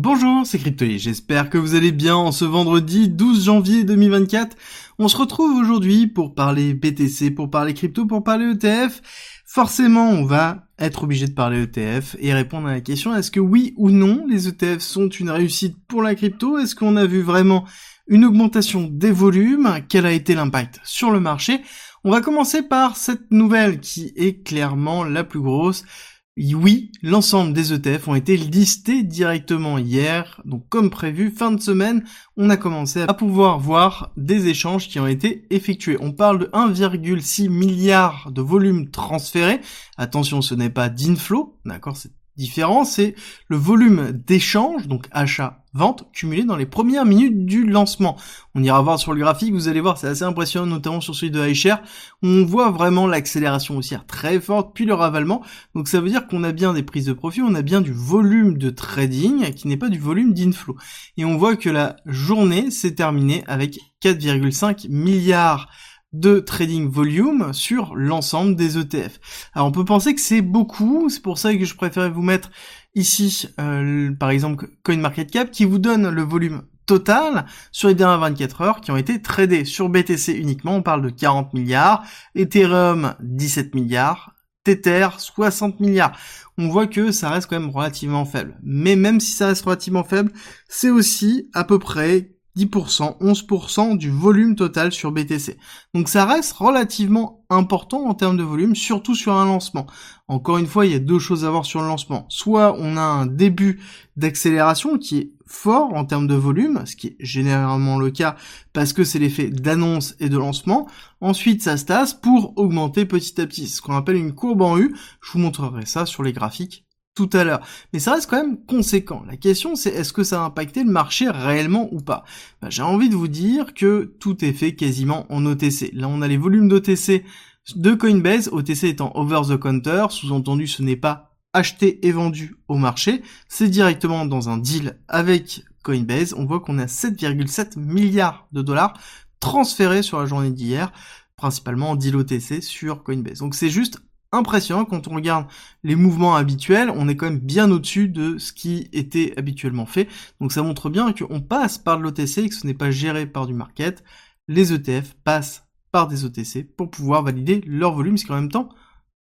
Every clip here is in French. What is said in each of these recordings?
Bonjour, c'est Cryptoly, j'espère que vous allez bien en ce vendredi 12 janvier 2024. On se retrouve aujourd'hui pour parler BTC, pour parler crypto, pour parler ETF. Forcément, on va être obligé de parler ETF et répondre à la question est-ce que oui ou non les ETF sont une réussite pour la crypto? Est-ce qu'on a vu vraiment une augmentation des volumes? Quel a été l'impact sur le marché? On va commencer par cette nouvelle qui est clairement la plus grosse oui, l'ensemble des ETF ont été listés directement hier, donc comme prévu, fin de semaine, on a commencé à pouvoir voir des échanges qui ont été effectués. On parle de 1,6 milliard de volume transférés. Attention, ce n'est pas d'inflow, d'accord, c'est différent, c'est le volume d'échange, donc achat vente cumulée dans les premières minutes du lancement. On ira voir sur le graphique, vous allez voir, c'est assez impressionnant, notamment sur celui de iShare. On voit vraiment l'accélération haussière très forte, puis le ravalement. Donc ça veut dire qu'on a bien des prises de profit, on a bien du volume de trading qui n'est pas du volume d'inflow. Et on voit que la journée s'est terminée avec 4,5 milliards de trading volume sur l'ensemble des ETF. Alors on peut penser que c'est beaucoup, c'est pour ça que je préférais vous mettre ici euh, par exemple CoinMarketCap qui vous donne le volume total sur les dernières 24 heures qui ont été tradés sur BTC uniquement, on parle de 40 milliards, Ethereum 17 milliards, Tether 60 milliards. On voit que ça reste quand même relativement faible. Mais même si ça reste relativement faible, c'est aussi à peu près 10%, 11% du volume total sur BTC. Donc ça reste relativement important en termes de volume, surtout sur un lancement. Encore une fois, il y a deux choses à voir sur le lancement. Soit on a un début d'accélération qui est fort en termes de volume, ce qui est généralement le cas parce que c'est l'effet d'annonce et de lancement. Ensuite, ça se tasse pour augmenter petit à petit, ce qu'on appelle une courbe en U. Je vous montrerai ça sur les graphiques tout à l'heure. Mais ça reste quand même conséquent. La question c'est est-ce que ça a impacté le marché réellement ou pas? Ben, J'ai envie de vous dire que tout est fait quasiment en OTC. Là on a les volumes d'OTC de Coinbase, OTC étant over the counter, sous-entendu ce n'est pas acheté et vendu au marché, c'est directement dans un deal avec Coinbase. On voit qu'on a 7,7 milliards de dollars transférés sur la journée d'hier, principalement en deal OTC sur Coinbase. Donc c'est juste impressionnant quand on regarde les mouvements habituels, on est quand même bien au-dessus de ce qui était habituellement fait. Donc ça montre bien qu'on passe par de l'OTC et que ce n'est pas géré par du market. Les ETF passent par des OTC pour pouvoir valider leur volume, ce qui est en même temps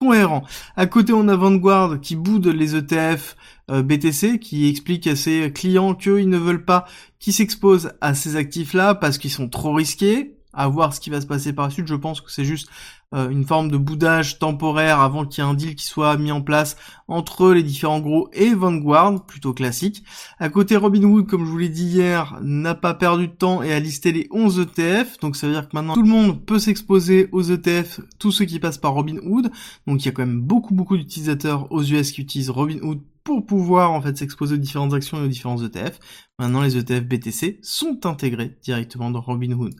cohérent. À côté, on a Vanguard qui boude les ETF euh, BTC, qui explique à ses clients qu'ils ne veulent pas qu'ils s'exposent à ces actifs-là parce qu'ils sont trop risqués. À voir ce qui va se passer par la suite. Je pense que c'est juste euh, une forme de boudage temporaire avant qu'il y ait un deal qui soit mis en place entre les différents gros et Vanguard, plutôt classique. À côté, Robinhood, comme je vous l'ai dit hier, n'a pas perdu de temps et a listé les 11 ETF. Donc ça veut dire que maintenant tout le monde peut s'exposer aux ETF, tous ceux qui passent par Robinhood. Donc il y a quand même beaucoup beaucoup d'utilisateurs aux US qui utilisent Robinhood pour pouvoir en fait s'exposer aux différentes actions et aux différents ETF. Maintenant, les ETF BTC sont intégrés directement dans Robinhood.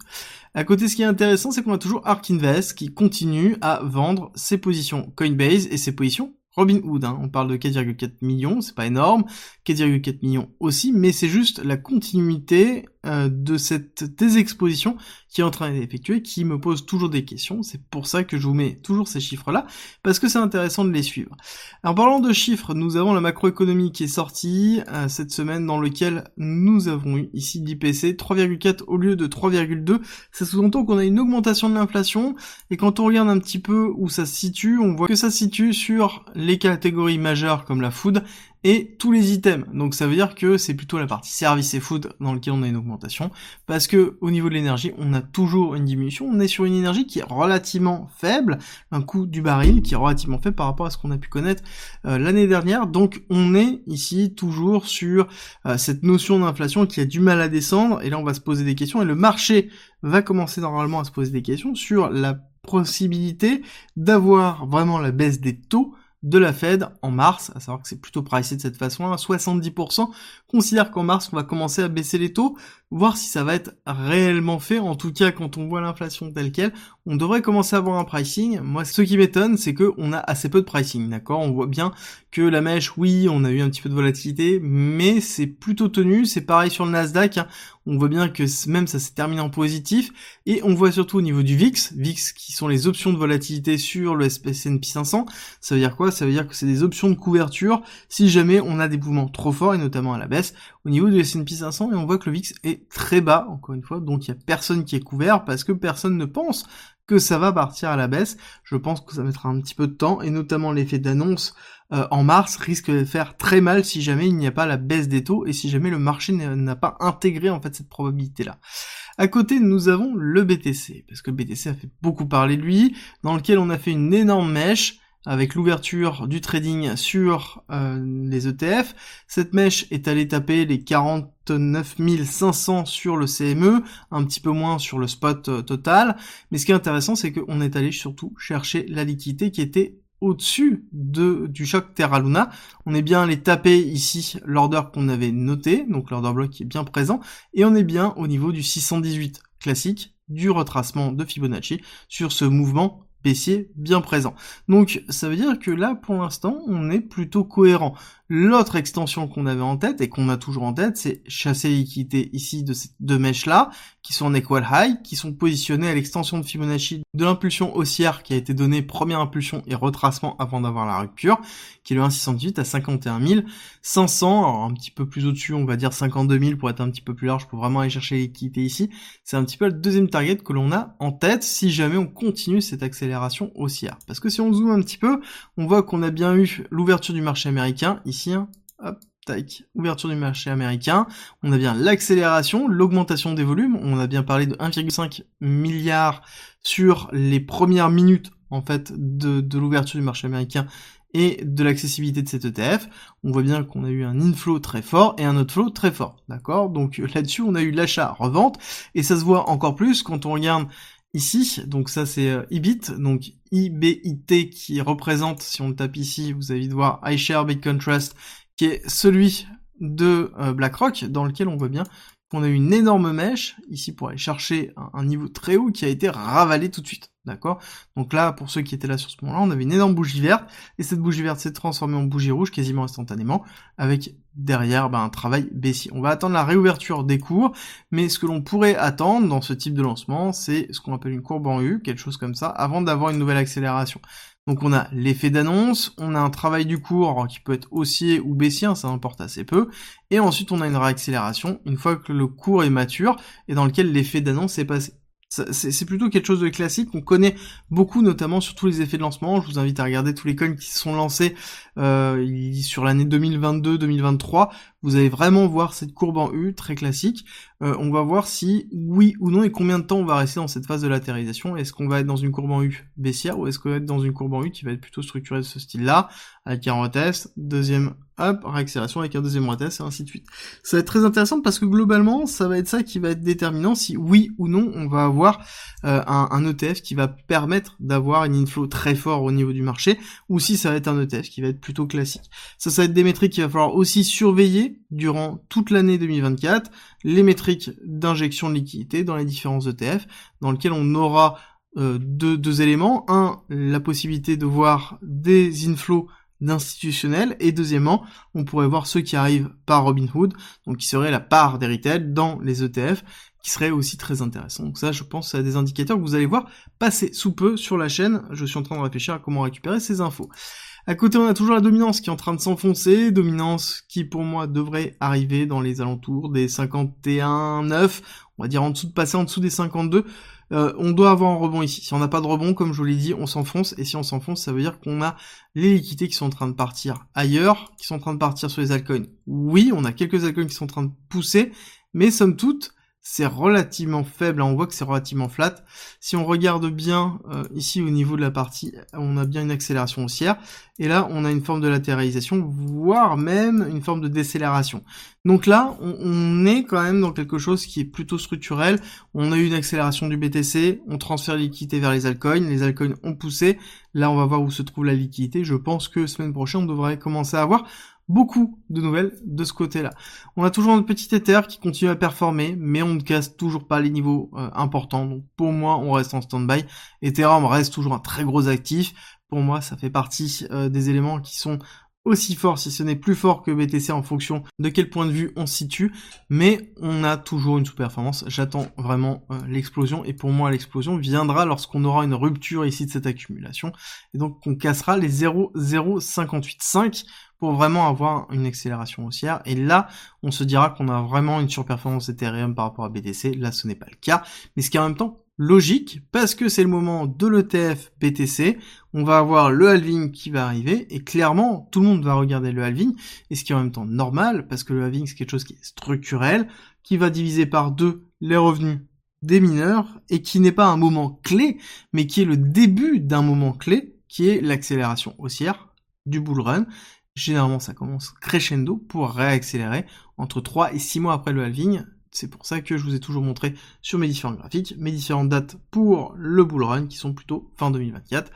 À côté, ce qui est intéressant, c'est qu'on a toujours Ark Invest qui continue à vendre ses positions Coinbase et ses positions Robinhood, hein, on parle de 4,4 millions, c'est pas énorme, 4,4 millions aussi, mais c'est juste la continuité euh, de cette désexposition qui est en train d'être effectuée, qui me pose toujours des questions. C'est pour ça que je vous mets toujours ces chiffres-là, parce que c'est intéressant de les suivre. En parlant de chiffres, nous avons la macroéconomie qui est sortie euh, cette semaine, dans lequel nous avons eu ici l'IPC 3,4 au lieu de 3,2. Ça sous-entend qu'on a une augmentation de l'inflation, et quand on regarde un petit peu où ça se situe, on voit que ça se situe sur les catégories majeures comme la food et tous les items. Donc ça veut dire que c'est plutôt la partie service et food dans lequel on a une augmentation, parce que au niveau de l'énergie, on a toujours une diminution. On est sur une énergie qui est relativement faible, un coût du baril qui est relativement faible par rapport à ce qu'on a pu connaître euh, l'année dernière. Donc on est ici toujours sur euh, cette notion d'inflation qui a du mal à descendre, et là on va se poser des questions, et le marché va commencer normalement à se poser des questions sur la possibilité d'avoir vraiment la baisse des taux de la Fed en mars, à savoir que c'est plutôt pricé de cette façon, 70% considèrent qu'en mars on va commencer à baisser les taux. Voir si ça va être réellement fait. En tout cas, quand on voit l'inflation telle quelle, on devrait commencer à avoir un pricing. Moi, ce qui m'étonne, c'est que on a assez peu de pricing, d'accord? On voit bien que la mèche, oui, on a eu un petit peu de volatilité, mais c'est plutôt tenu. C'est pareil sur le Nasdaq. Hein. On voit bien que même ça s'est terminé en positif. Et on voit surtout au niveau du VIX, VIX qui sont les options de volatilité sur le S&P 500. Ça veut dire quoi? Ça veut dire que c'est des options de couverture si jamais on a des mouvements trop forts, et notamment à la baisse, au niveau du S&P 500. Et on voit que le VIX est très bas, encore une fois. Donc il y a personne qui est couvert parce que personne ne pense que ça va partir à la baisse. Je pense que ça mettra un petit peu de temps et notamment l'effet d'annonce euh, en mars risque de faire très mal si jamais il n'y a pas la baisse des taux et si jamais le marché n'a pas intégré en fait cette probabilité là. À côté, nous avons le BTC parce que le BTC a fait beaucoup parler de lui, dans lequel on a fait une énorme mèche avec l'ouverture du trading sur euh, les ETF. Cette mèche est allée taper les 49 500 sur le CME, un petit peu moins sur le spot euh, total. Mais ce qui est intéressant, c'est qu'on est allé surtout chercher la liquidité qui était au-dessus de, du choc Terra Luna. On est bien allé taper ici l'order qu'on avait noté, donc l'order block qui est bien présent, et on est bien au niveau du 618 classique du retracement de Fibonacci sur ce mouvement bien présent. Donc ça veut dire que là pour l'instant on est plutôt cohérent. L'autre extension qu'on avait en tête et qu'on a toujours en tête, c'est chasser les liquidités ici de ces deux mèches là, qui sont en equal high, qui sont positionnées à l'extension de Fibonacci de l'impulsion haussière qui a été donnée première impulsion et retracement avant d'avoir la rupture, qui est le 1,618 à 51 500, alors un petit peu plus au-dessus, on va dire 52 000 pour être un petit peu plus large pour vraiment aller chercher liquidités ici. C'est un petit peu le deuxième target que l'on a en tête si jamais on continue cette accélération haussière. Parce que si on zoome un petit peu, on voit qu'on a bien eu l'ouverture du marché américain ici hop, tac, ouverture du marché américain. On a bien l'accélération, l'augmentation des volumes. On a bien parlé de 1,5 milliard sur les premières minutes en fait de, de l'ouverture du marché américain et de l'accessibilité de cet ETF. On voit bien qu'on a eu un inflow très fort et un outflow très fort, d'accord? Donc là-dessus, on a eu l'achat-revente et ça se voit encore plus quand on regarde ici. Donc ça c'est euh, IBIT, donc IBIT qui représente, si on le tape ici, vous allez voir iShare Bitcoin Trust, qui est celui de euh, BlackRock, dans lequel on voit bien qu'on a eu une énorme mèche, ici pour aller chercher un, niveau très haut, qui a été ravalé tout de suite. D'accord? Donc là, pour ceux qui étaient là sur ce moment-là, on avait une énorme bougie verte, et cette bougie verte s'est transformée en bougie rouge quasiment instantanément, avec derrière ben, un travail baissier. On va attendre la réouverture des cours, mais ce que l'on pourrait attendre dans ce type de lancement, c'est ce qu'on appelle une courbe en U, quelque chose comme ça, avant d'avoir une nouvelle accélération. Donc on a l'effet d'annonce, on a un travail du cours qui peut être haussier ou baissier, hein, ça importe assez peu, et ensuite on a une réaccélération une fois que le cours est mature et dans lequel l'effet d'annonce est passé c'est plutôt quelque chose de classique qu'on connaît beaucoup, notamment sur tous les effets de lancement. Je vous invite à regarder tous les coins qui sont lancés euh, sur l'année 2022-2023. Vous allez vraiment voir cette courbe en U, très classique. Euh, on va voir si oui ou non et combien de temps on va rester dans cette phase de latéralisation. Est-ce qu'on va être dans une courbe en U baissière ou est-ce qu'on va être dans une courbe en U qui va être plutôt structurée de ce style-là, avec un retest, deuxième hop, réaccélération avec un deuxième retest, et ainsi de suite. Ça va être très intéressant parce que globalement, ça va être ça qui va être déterminant si oui ou non on va avoir euh, un, ETF qui va permettre d'avoir une inflow très fort au niveau du marché, ou si ça va être un ETF qui va être plutôt classique. Ça, ça va être des métriques qu'il va falloir aussi surveiller durant toute l'année 2024, les métriques d'injection de liquidité dans les différents ETF, dans lesquels on aura euh, deux éléments. Un, la possibilité de voir des inflows d'institutionnels et deuxièmement on pourrait voir ceux qui arrivent par Robinhood donc qui serait la part des retail dans les ETF qui serait aussi très intéressant. Donc ça je pense à des indicateurs que vous allez voir passer sous peu sur la chaîne. Je suis en train de réfléchir à comment récupérer ces infos. À côté, on a toujours la dominance qui est en train de s'enfoncer, dominance qui pour moi devrait arriver dans les alentours des 51,9, on va dire en dessous de passer en dessous des 52. Euh, on doit avoir un rebond ici. Si on n'a pas de rebond, comme je vous l'ai dit, on s'enfonce. Et si on s'enfonce, ça veut dire qu'on a les liquidités qui sont en train de partir ailleurs, qui sont en train de partir sur les altcoins. Oui, on a quelques altcoins qui sont en train de pousser, mais somme toute, c'est relativement faible, hein. on voit que c'est relativement flat. Si on regarde bien euh, ici au niveau de la partie, on a bien une accélération haussière, et là on a une forme de latéralisation, voire même une forme de décélération. Donc là, on, est quand même dans quelque chose qui est plutôt structurel. On a eu une accélération du BTC, on transfère la liquidité vers les altcoins, les altcoins ont poussé. Là, on va voir où se trouve la liquidité. Je pense que semaine prochaine, on devrait commencer à avoir beaucoup de nouvelles de ce côté-là. On a toujours notre petit Ether qui continue à performer, mais on ne casse toujours pas les niveaux euh, importants. Donc pour moi, on reste en stand-by. Ethereum reste toujours un très gros actif. Pour moi, ça fait partie euh, des éléments qui sont aussi fort, si ce n'est plus fort que BTC en fonction de quel point de vue on se situe, mais on a toujours une sous-performance. J'attends vraiment euh, l'explosion, et pour moi l'explosion viendra lorsqu'on aura une rupture ici de cette accumulation, et donc on cassera les 0,0585 pour vraiment avoir une accélération haussière, et là on se dira qu'on a vraiment une surperformance Ethereum par rapport à BTC, là ce n'est pas le cas, mais ce qui est en même temps logique parce que c'est le moment de l'ETF BTC. On va avoir le halving qui va arriver et clairement tout le monde va regarder le halving et ce qui est en même temps normal parce que le halving c'est quelque chose qui est structurel, qui va diviser par deux les revenus des mineurs et qui n'est pas un moment clé mais qui est le début d'un moment clé qui est l'accélération haussière du bull run. Généralement ça commence crescendo pour réaccélérer entre 3 et 6 mois après le halving c'est pour ça que je vous ai toujours montré sur mes différents graphiques mes différentes dates pour le bull run qui sont plutôt fin 2024.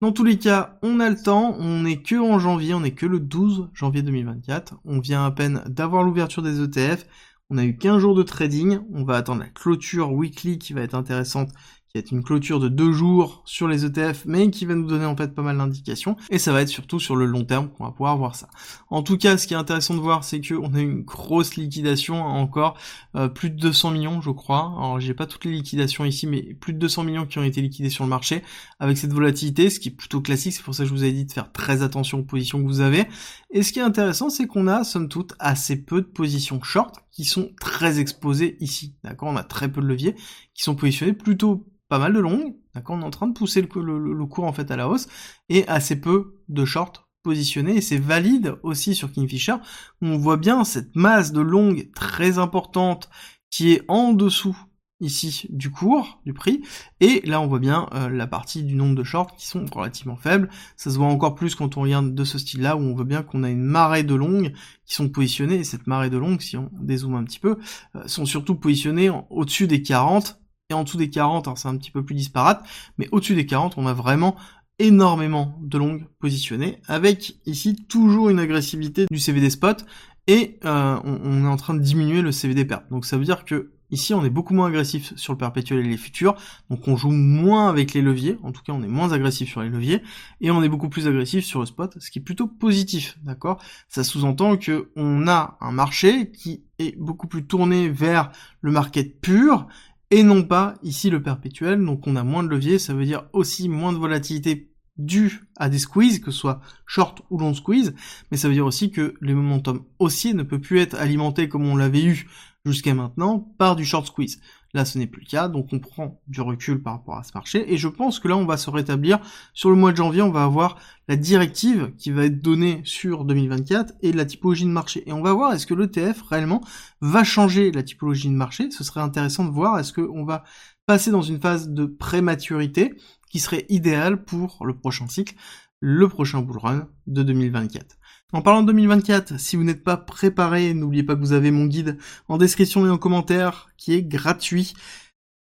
Dans tous les cas, on a le temps, on n'est que en janvier, on n'est que le 12 janvier 2024. On vient à peine d'avoir l'ouverture des ETF. On a eu 15 jours de trading, on va attendre la clôture weekly qui va être intéressante qui est une clôture de deux jours sur les ETF, mais qui va nous donner en fait pas mal d'indications. Et ça va être surtout sur le long terme qu'on va pouvoir voir ça. En tout cas, ce qui est intéressant de voir, c'est qu'on a une grosse liquidation encore, euh, plus de 200 millions, je crois. Alors j'ai pas toutes les liquidations ici, mais plus de 200 millions qui ont été liquidés sur le marché avec cette volatilité, ce qui est plutôt classique. C'est pour ça que je vous ai dit de faire très attention aux positions que vous avez. Et ce qui est intéressant, c'est qu'on a somme toute assez peu de positions short qui sont très exposées ici. D'accord, on a très peu de leviers qui sont positionnés plutôt pas mal de longues, d'accord, on est en train de pousser le, cours en fait à la hausse, et assez peu de short positionnés, et c'est valide aussi sur Kingfisher, on voit bien cette masse de longues très importante qui est en dessous ici du cours, du prix, et là on voit bien euh, la partie du nombre de shorts qui sont relativement faibles, ça se voit encore plus quand on regarde de ce style-là, où on voit bien qu'on a une marée de longues qui sont positionnées, et cette marée de longues, si on dézoome un petit peu, euh, sont surtout positionnées au-dessus des 40, et en dessous des 40, c'est un petit peu plus disparate, mais au-dessus des 40, on a vraiment énormément de longues positionnées, avec ici toujours une agressivité du CVD spot, et euh, on, est en train de diminuer le CVD perte. Donc ça veut dire que ici on est beaucoup moins agressif sur le perpétuel et les futurs, donc on joue moins avec les leviers, en tout cas on est moins agressif sur les leviers, et on est beaucoup plus agressif sur le spot, ce qui est plutôt positif, d'accord? Ça sous-entend que on a un marché qui est beaucoup plus tourné vers le market pur, et non pas ici le perpétuel, donc on a moins de levier, ça veut dire aussi moins de volatilité due à des squeezes, que ce soit short ou long squeeze, mais ça veut dire aussi que le momentum haussier ne peut plus être alimenté comme on l'avait eu jusqu'à maintenant par du short squeeze. Là, ce n'est plus le cas, donc on prend du recul par rapport à ce marché, et je pense que là, on va se rétablir. Sur le mois de janvier, on va avoir la directive qui va être donnée sur 2024 et la typologie de marché. Et on va voir est-ce que l'ETF réellement va changer la typologie de marché? Ce serait intéressant de voir est-ce qu'on va passer dans une phase de prématurité qui serait idéale pour le prochain cycle, le prochain bull run de 2024. En parlant de 2024, si vous n'êtes pas préparé, n'oubliez pas que vous avez mon guide en description et en commentaire qui est gratuit.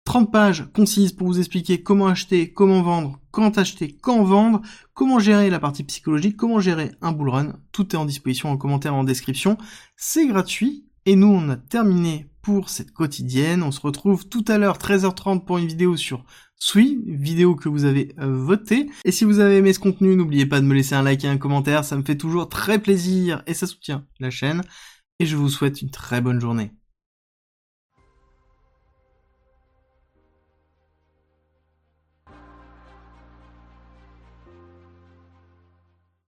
30 pages concises pour vous expliquer comment acheter, comment vendre, quand acheter, quand vendre, comment gérer la partie psychologique, comment gérer un bull run. Tout est en disposition en commentaire en description. C'est gratuit. Et nous, on a terminé pour cette quotidienne. On se retrouve tout à l'heure 13h30 pour une vidéo sur Sui, vidéo que vous avez euh, votée. Et si vous avez aimé ce contenu, n'oubliez pas de me laisser un like et un commentaire, ça me fait toujours très plaisir et ça soutient la chaîne. Et je vous souhaite une très bonne journée.